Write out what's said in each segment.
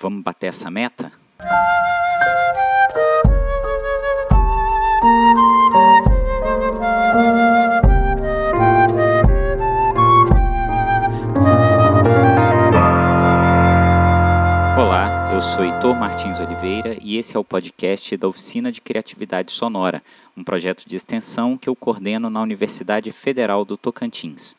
Vamos bater essa meta? Olá, eu sou Heitor Martins Oliveira e esse é o podcast da Oficina de Criatividade Sonora, um projeto de extensão que eu coordeno na Universidade Federal do Tocantins.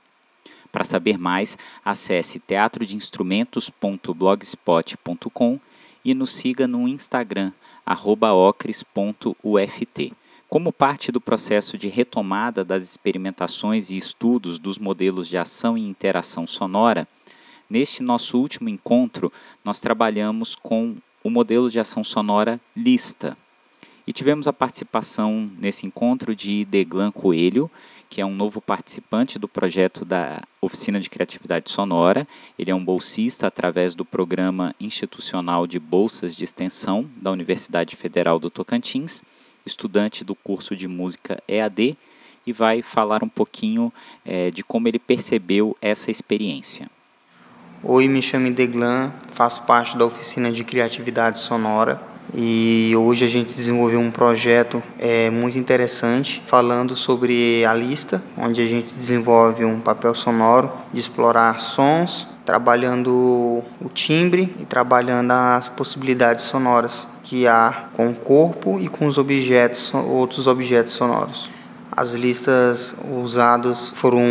Para saber mais, acesse teatrodeinstrumentos.blogspot.com e nos siga no Instagram, ocres.uft. Como parte do processo de retomada das experimentações e estudos dos modelos de ação e interação sonora, neste nosso último encontro, nós trabalhamos com o modelo de ação sonora Lista. E tivemos a participação nesse encontro de Deglan Coelho, que é um novo participante do projeto da Oficina de Criatividade Sonora. Ele é um bolsista através do Programa Institucional de Bolsas de Extensão da Universidade Federal do Tocantins, estudante do curso de música EAD, e vai falar um pouquinho é, de como ele percebeu essa experiência. Oi, me chamo Deglan, faço parte da Oficina de Criatividade Sonora e hoje a gente desenvolveu um projeto é, muito interessante falando sobre a lista, onde a gente desenvolve um papel sonoro de explorar sons, trabalhando o timbre e trabalhando as possibilidades sonoras que há com o corpo e com os objetos, outros objetos sonoros. As listas usadas foram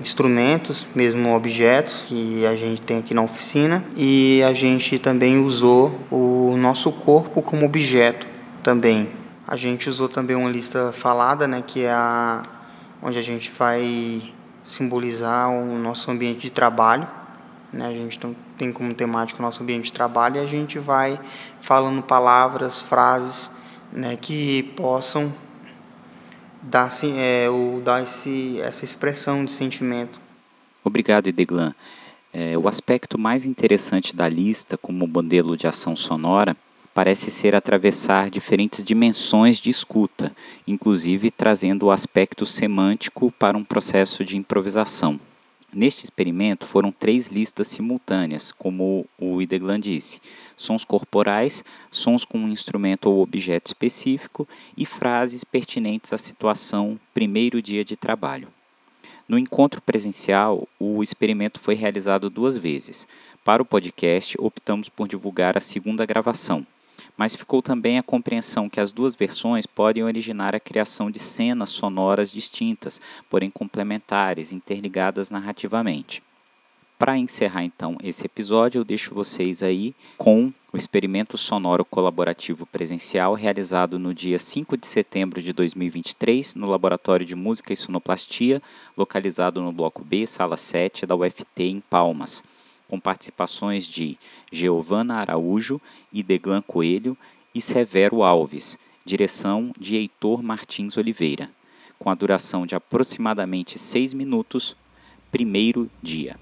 instrumentos, mesmo objetos que a gente tem aqui na oficina, e a gente também usou o nosso corpo como objeto também. A gente usou também uma lista falada, né, que é a onde a gente vai simbolizar o nosso ambiente de trabalho. Né? A gente tem como temática o nosso ambiente de trabalho e a gente vai falando palavras, frases né, que possam dar, assim, é, o, dar esse, essa expressão de sentimento. Obrigado, Edeglan. É, o aspecto mais interessante da lista como modelo de ação sonora parece ser atravessar diferentes dimensões de escuta, inclusive trazendo o aspecto semântico para um processo de improvisação. Neste experimento foram três listas simultâneas, como o Ideglan disse: sons corporais, sons com um instrumento ou objeto específico e frases pertinentes à situação primeiro dia de trabalho. No encontro presencial, o experimento foi realizado duas vezes. Para o podcast, optamos por divulgar a segunda gravação, mas ficou também a compreensão que as duas versões podem originar a criação de cenas sonoras distintas, porém complementares, interligadas narrativamente. Para encerrar então esse episódio, eu deixo vocês aí com o experimento sonoro colaborativo presencial realizado no dia 5 de setembro de 2023 no Laboratório de Música e Sonoplastia, localizado no Bloco B, Sala 7 da UFT em Palmas com participações de Giovana Araújo, Ideglan Coelho e Severo Alves, direção de Heitor Martins Oliveira, com a duração de aproximadamente seis minutos, primeiro dia.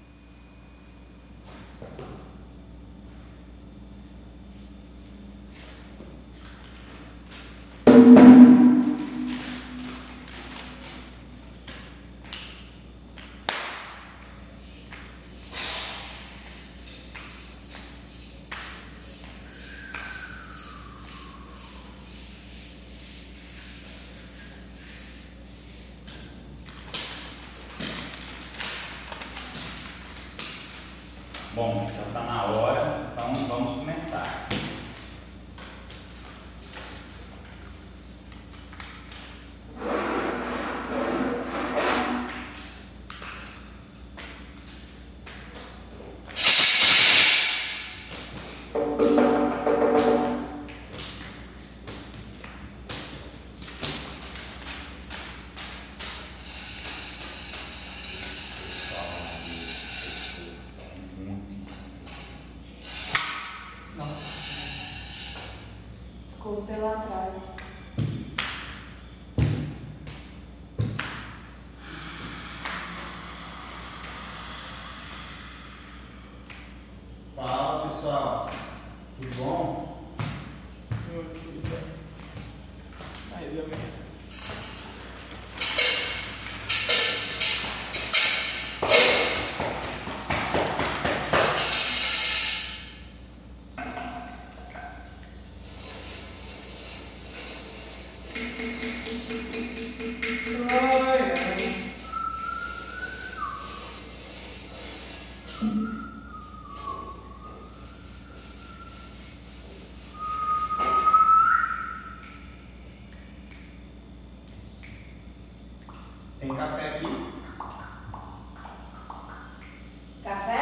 Bom, já está na Tem café aqui? Café?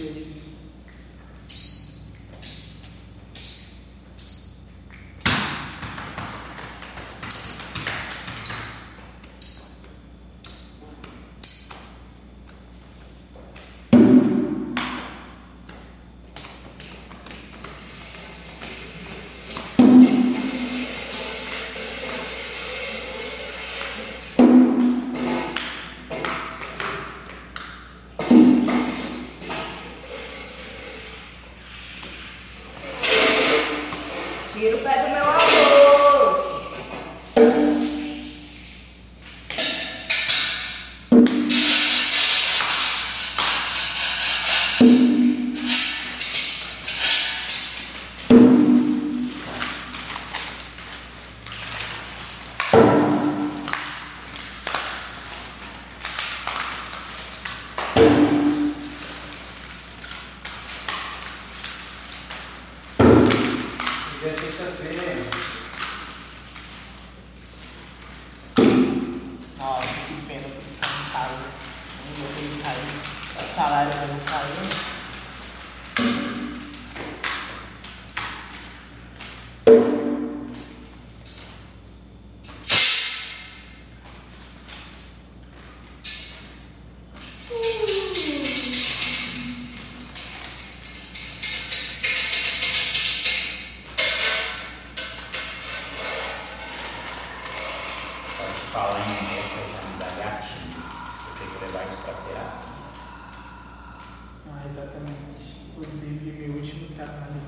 issues Tira o pé do meu Não vou ter que sair. O salário vai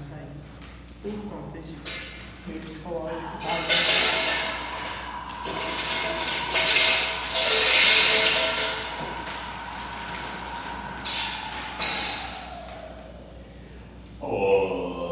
saí por conta de meu psicológico. Tá? Que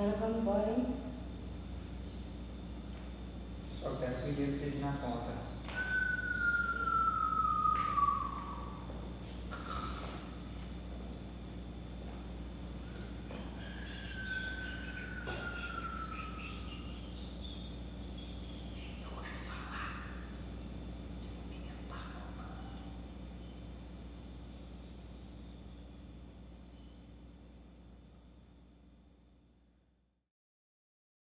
hora vamos embora, hein? Só quero que o dinheiro esteja na conta.